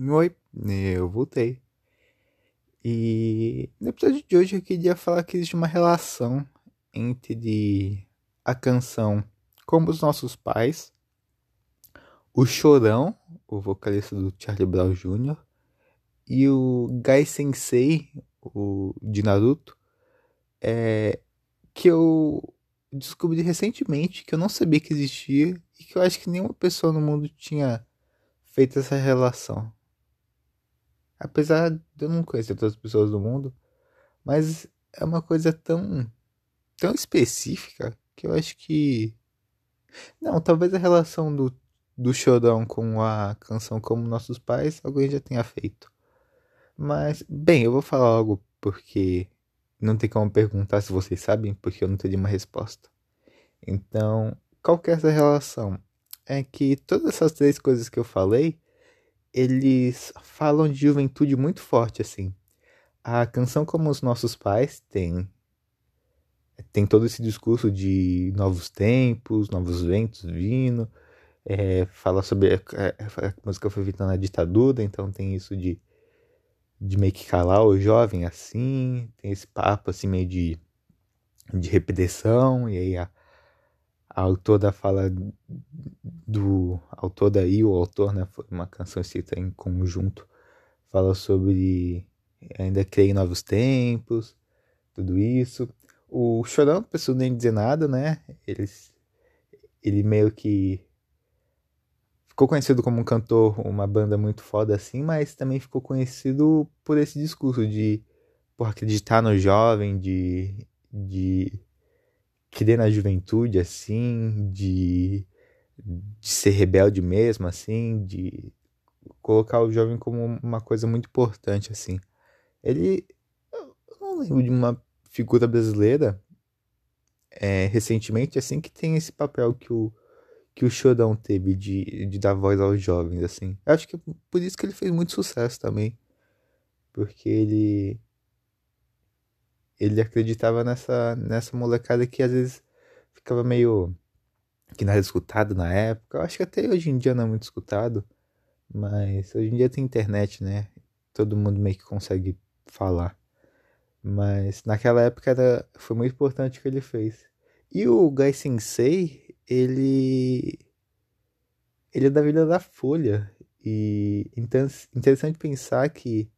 Oi, eu voltei. E no episódio de hoje eu queria falar que existe uma relação entre a canção Como os Nossos Pais, o Chorão, o vocalista do Charlie Brown Jr., e o Gai Sensei, o de Naruto, é, que eu descobri recentemente, que eu não sabia que existia e que eu acho que nenhuma pessoa no mundo tinha feito essa relação. Apesar de eu não conhecer todas as pessoas do mundo, mas é uma coisa tão tão específica que eu acho que não, talvez a relação do do Chorão com a canção Como Nossos Pais alguém já tenha feito. Mas, bem, eu vou falar algo porque não tem como perguntar se vocês sabem, porque eu não teria uma resposta. Então, qual que é essa relação? É que todas essas três coisas que eu falei, eles falam de juventude muito forte, assim. A canção Como os Nossos Pais tem tem todo esse discurso de novos tempos, novos ventos vindo, é, fala sobre a, a, a música foi feita na ditadura, então tem isso de de meio que calar o jovem assim, tem esse papo assim meio de, de repetição, e aí a, a autora fala do autor daí, o autor, né, foi uma canção escrita em conjunto, fala sobre ainda criei novos tempos, tudo isso. O Chorão, não preciso nem dizer nada, né, eles, ele meio que ficou conhecido como um cantor, uma banda muito foda assim, mas também ficou conhecido por esse discurso de por acreditar no jovem, de, de crer na juventude assim, de, de ser rebelde mesmo assim, de colocar o jovem como uma coisa muito importante assim. Ele eu não lembro de uma figura brasileira é, recentemente assim que tem esse papel que o que o Chorão teve de, de dar voz aos jovens, assim. Eu acho que é por isso que ele fez muito sucesso também. Porque ele. Ele acreditava nessa, nessa molecada que às vezes ficava meio. que não era escutado na época. Eu acho que até hoje em dia não é muito escutado. Mas hoje em dia tem internet, né? Todo mundo meio que consegue falar. Mas naquela época era, foi muito importante o que ele fez. E o Gai Sensei, ele ele é da vida da Folha e interessante pensar que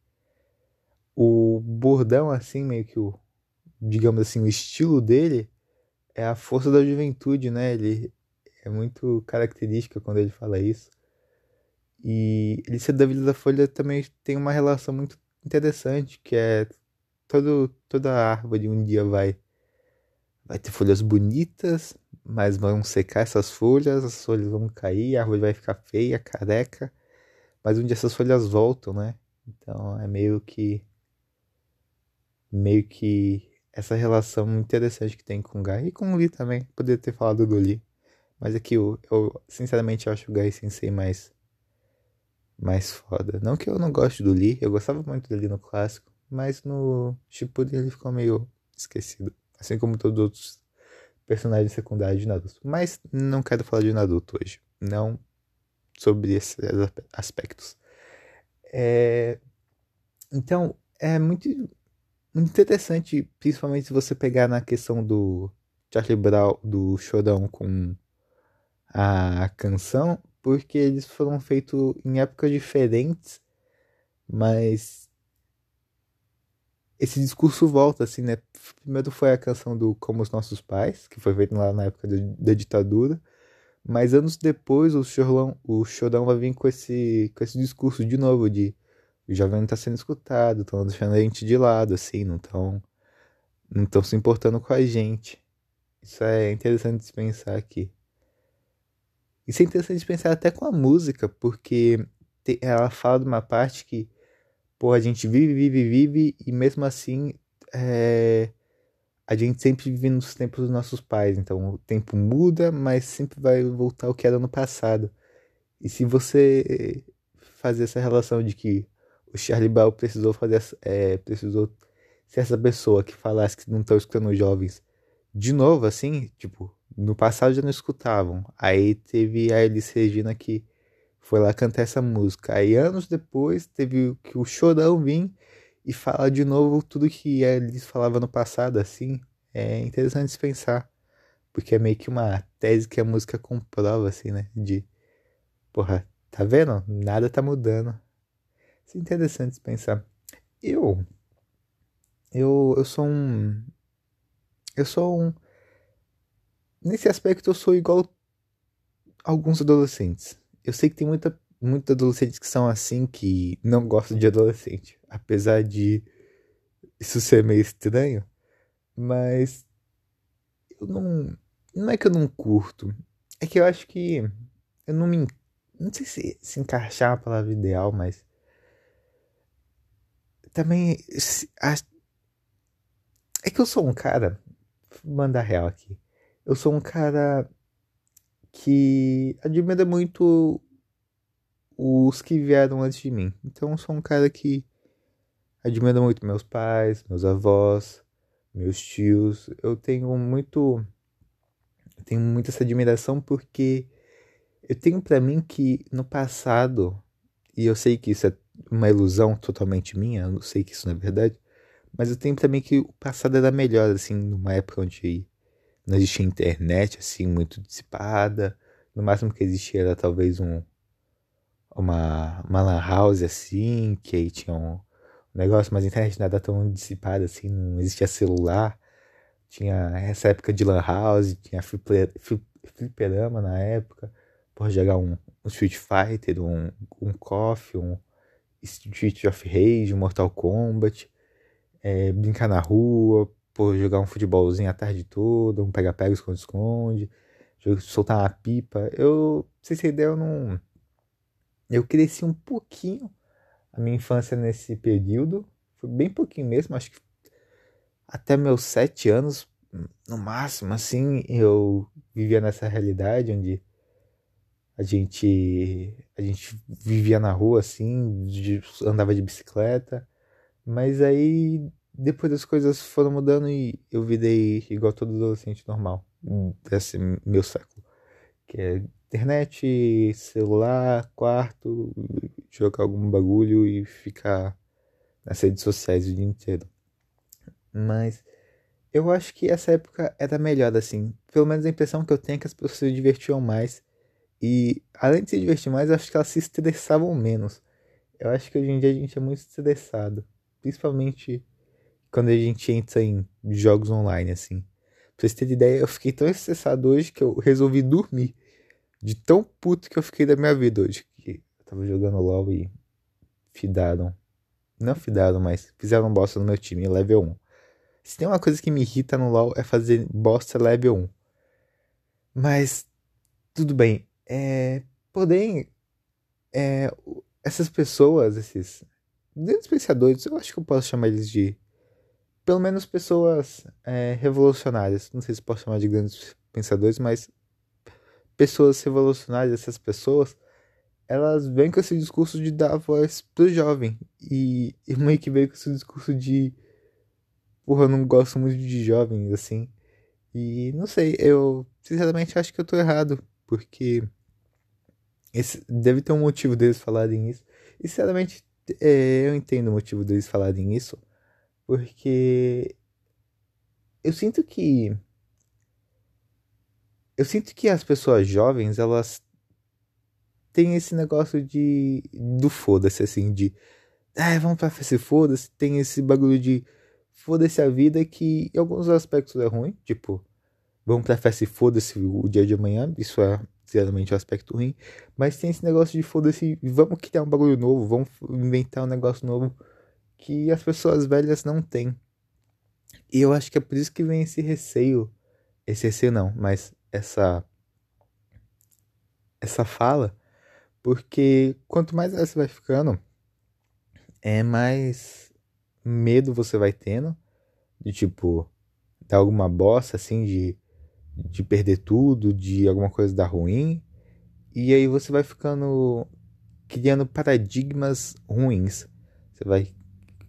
o bordão assim meio que o digamos assim o estilo dele é a força da juventude né ele é muito característica quando ele fala isso e ele ser da vida da Folha também tem uma relação muito interessante que é todo toda árvore um dia vai vai ter folhas bonitas mas vão secar essas folhas, as folhas vão cair, a árvore vai ficar feia, careca, mas um dia essas folhas voltam, né? Então é meio que meio que essa relação interessante que tem com o Gai e com o Lee também. Poderia ter falado do Lee, mas aqui eu, eu sinceramente acho o Gai Sensei mais mais foda. Não que eu não goste do Lee, eu gostava muito do Lee no clássico, mas no Shippuden ele ficou meio esquecido, assim como todos os outros personagem secundário de Naruto. Mas não quero falar de Naruto hoje. Não sobre esses aspectos. É... Então, é muito interessante, principalmente se você pegar na questão do Charlie Brown, do Chorão com a canção, porque eles foram feitos em épocas diferentes, mas esse discurso volta, assim, né? Primeiro foi a canção do Como os Nossos Pais, que foi feita lá na época da ditadura, mas anos depois o Chorão, o Chorão vai vir com esse, com esse discurso de novo de o jovem não está sendo escutado, estão deixando a gente de lado, assim, não estão não estão se importando com a gente. Isso é interessante de pensar aqui. Isso é interessante de pensar até com a música, porque ela fala de uma parte que pô, a gente vive, vive, vive, e mesmo assim é, a gente sempre vive nos tempos dos nossos pais. Então o tempo muda, mas sempre vai voltar ao que era no passado. E se você fazer essa relação de que o Charlie Brown precisou fazer é, precisou ser essa pessoa que falasse que não estão escutando jovens de novo, assim, tipo, no passado já não escutavam. Aí teve a Elis Regina que foi lá cantar essa música. Aí anos depois teve que o Chorão vir e falar de novo tudo que eles falavam no passado, assim. É interessante pensar. Porque é meio que uma tese que a música comprova, assim, né? De, porra, tá vendo? Nada tá mudando. É interessante pensar. Eu, eu, eu sou um, eu sou um, nesse aspecto eu sou igual alguns adolescentes. Eu sei que tem muita, muitos adolescentes que são assim, que não gostam de adolescente. Apesar de isso ser meio estranho. Mas eu não. Não é que eu não curto. É que eu acho que eu não me. Não sei se, se encaixar a palavra ideal, mas. Também. É que eu sou um cara. Vou mandar real aqui. Eu sou um cara que admira muito os que vieram antes de mim. Então eu sou um cara que admira muito meus pais, meus avós, meus tios. Eu tenho muito eu tenho muito essa admiração porque eu tenho para mim que no passado, e eu sei que isso é uma ilusão totalmente minha, eu não sei que isso não é verdade, mas eu tenho também que o passado era melhor assim, numa época onde não existia internet assim muito dissipada. No máximo que existia era talvez um uma, uma lan house assim, que aí tinha um negócio, mas a internet nada tão dissipada assim, não existia celular. Tinha essa época de lan house, tinha fliperama na época, por jogar um, um Street Fighter, um, um um Street of Rage, Mortal Kombat, é, brincar na rua, por jogar um futebolzinho a tarde toda, um pega-pega, esconde-esconde, soltar uma pipa. Eu, pra vocês terem ideia, eu não. Eu cresci um pouquinho a minha infância nesse período. Foi bem pouquinho mesmo, acho que até meus sete anos, no máximo, assim, eu vivia nessa realidade onde a gente a gente vivia na rua assim, andava de bicicleta, mas aí depois as coisas foram mudando e eu virei igual todo adolescente normal desse meu século. Que é internet, celular, quarto, jogar algum bagulho e ficar nas redes sociais o dia inteiro. Mas eu acho que essa época era melhor, assim. Pelo menos a impressão que eu tenho é que as pessoas se divertiam mais. E além de se divertir mais, eu acho que elas se estressavam menos. Eu acho que hoje em dia a gente é muito estressado. Principalmente quando a gente entra em jogos online, assim. Pra vocês terem ideia, eu fiquei tão estressado hoje que eu resolvi dormir. De tão puto que eu fiquei da minha vida hoje. Que eu tava jogando LOL e fidaram. Não fidaram, mas fizeram bosta no meu time, level 1. Se tem uma coisa que me irrita no LoL é fazer bosta level 1. Mas, tudo bem. É, porém, é, essas pessoas, esses grandes pensadores, eu acho que eu posso chamar eles de pelo menos pessoas é, revolucionárias. Não sei se posso chamar de grandes pensadores, mas pessoas revolucionárias, essas pessoas, elas vêm com esse discurso de dar voz pro jovem. E, e meio que veio com esse discurso de. Porra, eu não gosto muito de jovens, assim. E não sei, eu sinceramente acho que eu tô errado, porque esse, deve ter um motivo deles falarem isso. E sinceramente, é, eu entendo o motivo deles falarem isso porque eu sinto que eu sinto que as pessoas jovens, elas têm esse negócio de do foda-se assim, de ah, vamos pra festa foda-se, tem esse bagulho de foda-se a vida que em alguns aspectos é ruim, tipo, vamos pra festa e foda-se o dia de amanhã, isso é sinceramente um aspecto ruim, mas tem esse negócio de foda-se, vamos criar um bagulho novo, vamos inventar um negócio novo que as pessoas velhas não têm. E eu acho que é por isso que vem esse receio, esse receio não, mas essa essa fala, porque quanto mais você vai ficando, é mais medo você vai tendo de tipo dar alguma bosta assim de de perder tudo, de alguma coisa dar ruim, e aí você vai ficando criando paradigmas ruins. Você vai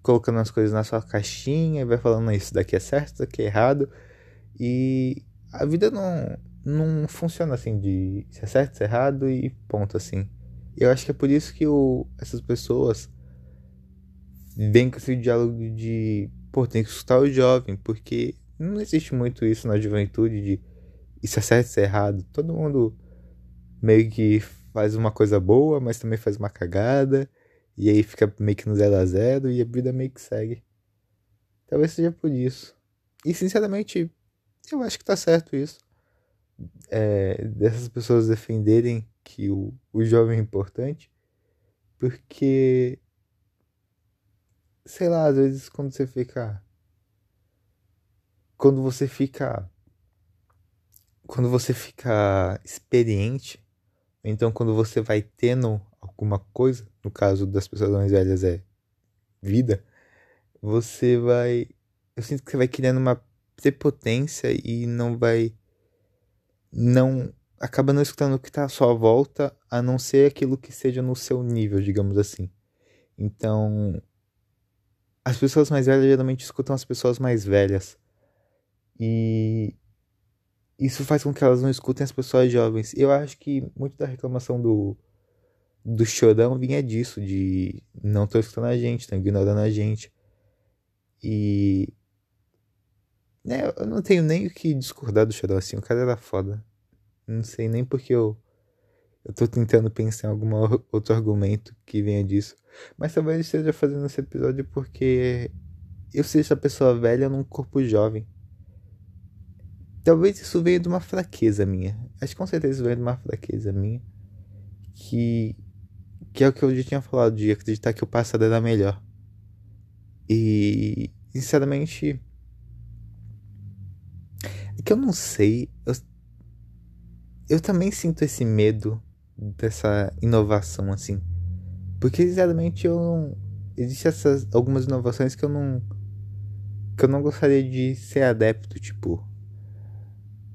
colocando as coisas na sua caixinha e vai falando isso daqui é certo, isso daqui é errado. E a vida não, não funciona assim de se é certo, se é errado e ponto assim. Eu acho que é por isso que o, essas pessoas vêm com esse diálogo de, pô, tem que escutar o jovem, porque não existe muito isso na juventude de isso é certo, isso é errado. Todo mundo meio que faz uma coisa boa, mas também faz uma cagada. E aí fica meio que no zero a zero e a vida meio que segue. Talvez seja por isso. E sinceramente, eu acho que tá certo isso. É, dessas pessoas defenderem que o, o jovem é importante. Porque. Sei lá, às vezes quando você fica. Quando você fica. Quando você fica experiente. Então quando você vai tendo alguma coisa, no caso das pessoas mais velhas é vida, você vai. Eu sinto que você vai criando uma prepotência e não vai. Não. Acaba não escutando o que está à sua volta, a não ser aquilo que seja no seu nível, digamos assim. Então. As pessoas mais velhas geralmente escutam as pessoas mais velhas. E. Isso faz com que elas não escutem as pessoas jovens. Eu acho que muito da reclamação do do chorão vinha disso, de não tô escutando a gente, estão ignorando a gente. E. Né, eu não tenho nem o que discordar do chorão assim, o cara era foda. Não sei nem porque eu. Eu tô tentando pensar em algum outro argumento que venha disso. Mas talvez eu esteja fazendo esse episódio porque eu seja a pessoa velha num corpo jovem. Talvez isso venha de uma fraqueza minha. Acho que com certeza venha de uma fraqueza minha. Que que é o que eu já tinha falado, de acreditar que o passado era melhor. E, sinceramente, é que eu não sei. Eu, eu também sinto esse medo dessa inovação, assim. Porque, sinceramente, eu não. Existem essas, algumas inovações que eu não. que eu não gostaria de ser adepto, tipo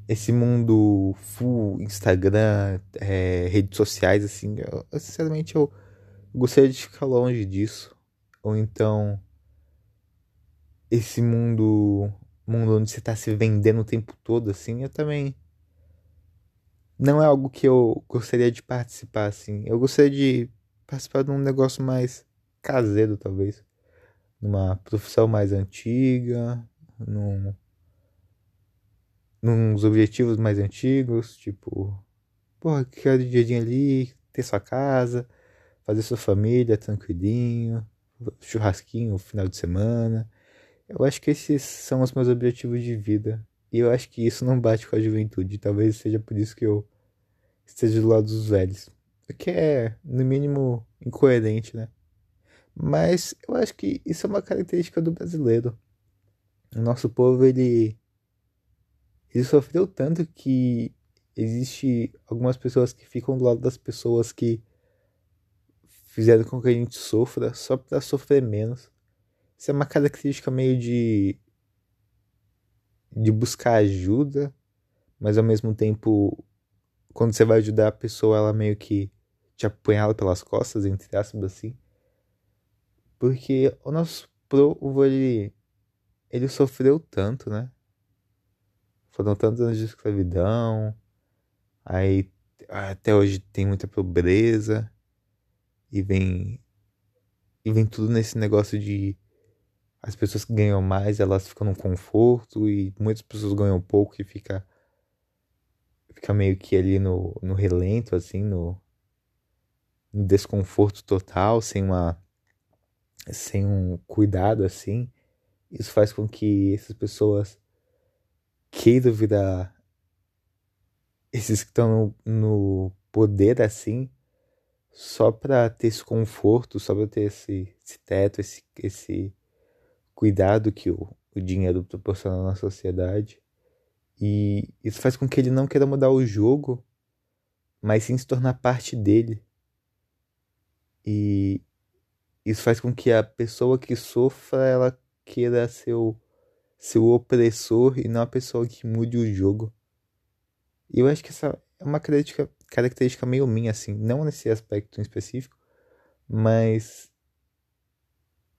esse mundo full Instagram, é, redes sociais, assim, eu, sinceramente eu gostaria de ficar longe disso. Ou então esse mundo, mundo onde você está se vendendo o tempo todo, assim, eu também não é algo que eu gostaria de participar, assim. Eu gostaria de participar de um negócio mais caseiro, talvez. Numa profissão mais antiga, num nos objetivos mais antigos, tipo, porra, quero um dia ali, ter sua casa, fazer sua família tranquilinho, churrasquinho final de semana. Eu acho que esses são os meus objetivos de vida. E eu acho que isso não bate com a juventude. Talvez seja por isso que eu esteja do lado dos velhos. O que é, no mínimo, incoerente, né? Mas eu acho que isso é uma característica do brasileiro. O nosso povo, ele ele sofreu tanto que existe algumas pessoas que ficam do lado das pessoas que fizeram com que a gente sofra só para sofrer menos. Isso é uma característica meio de de buscar ajuda, mas ao mesmo tempo quando você vai ajudar a pessoa, ela meio que te apunhala pelas costas, entre aspas assim. Porque o nosso povo, ele, ele sofreu tanto, né? Foram tantos anos de escravidão, aí até hoje tem muita pobreza, e vem. E vem tudo nesse negócio de as pessoas que ganham mais, elas ficam no conforto, e muitas pessoas ganham pouco e fica, fica meio que ali no, no relento, assim, no, no desconforto total, sem uma sem um cuidado assim. Isso faz com que essas pessoas queiram virar esses que estão no, no poder assim, só para ter esse conforto, só para ter esse, esse teto, esse, esse cuidado que o, o dinheiro proporciona na sociedade. E isso faz com que ele não queira mudar o jogo, mas sim se tornar parte dele. E isso faz com que a pessoa que sofra ela queira ser o ser o opressor e não a pessoa que mude o jogo. E eu acho que essa é uma característica, característica meio minha, assim, não nesse aspecto em específico, mas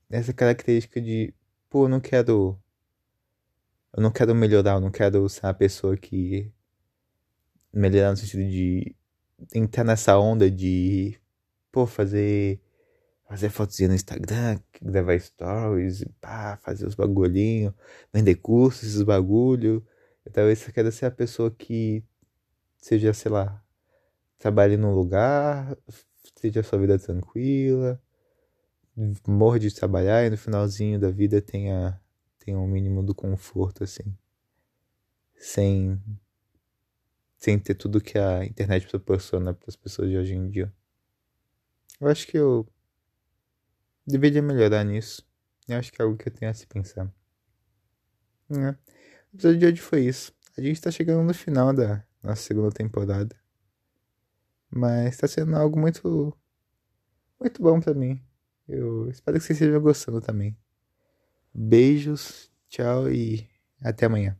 essa característica de, pô, eu não quero. Eu não quero melhorar, eu não quero ser a pessoa que. Melhorar no sentido de entrar nessa onda de pô, fazer fazer fotozinha no Instagram, gravar stories, pá, fazer os bagulhinhos, vender cursos, esses bagulho. Talvez você queira ser a pessoa que seja, sei lá, trabalhe num lugar, seja a sua vida tranquila, morra de trabalhar e no finalzinho da vida tenha, tenha um mínimo do conforto, assim. Sem, sem ter tudo que a internet proporciona para as pessoas de hoje em dia. Eu acho que eu deveria melhorar nisso. Eu acho que é algo que eu tenho a se pensar. É. O episódio de hoje foi isso. A gente tá chegando no final da nossa segunda temporada. Mas tá sendo algo muito. Muito bom para mim. Eu espero que vocês estejam gostando também. Beijos, tchau e até amanhã.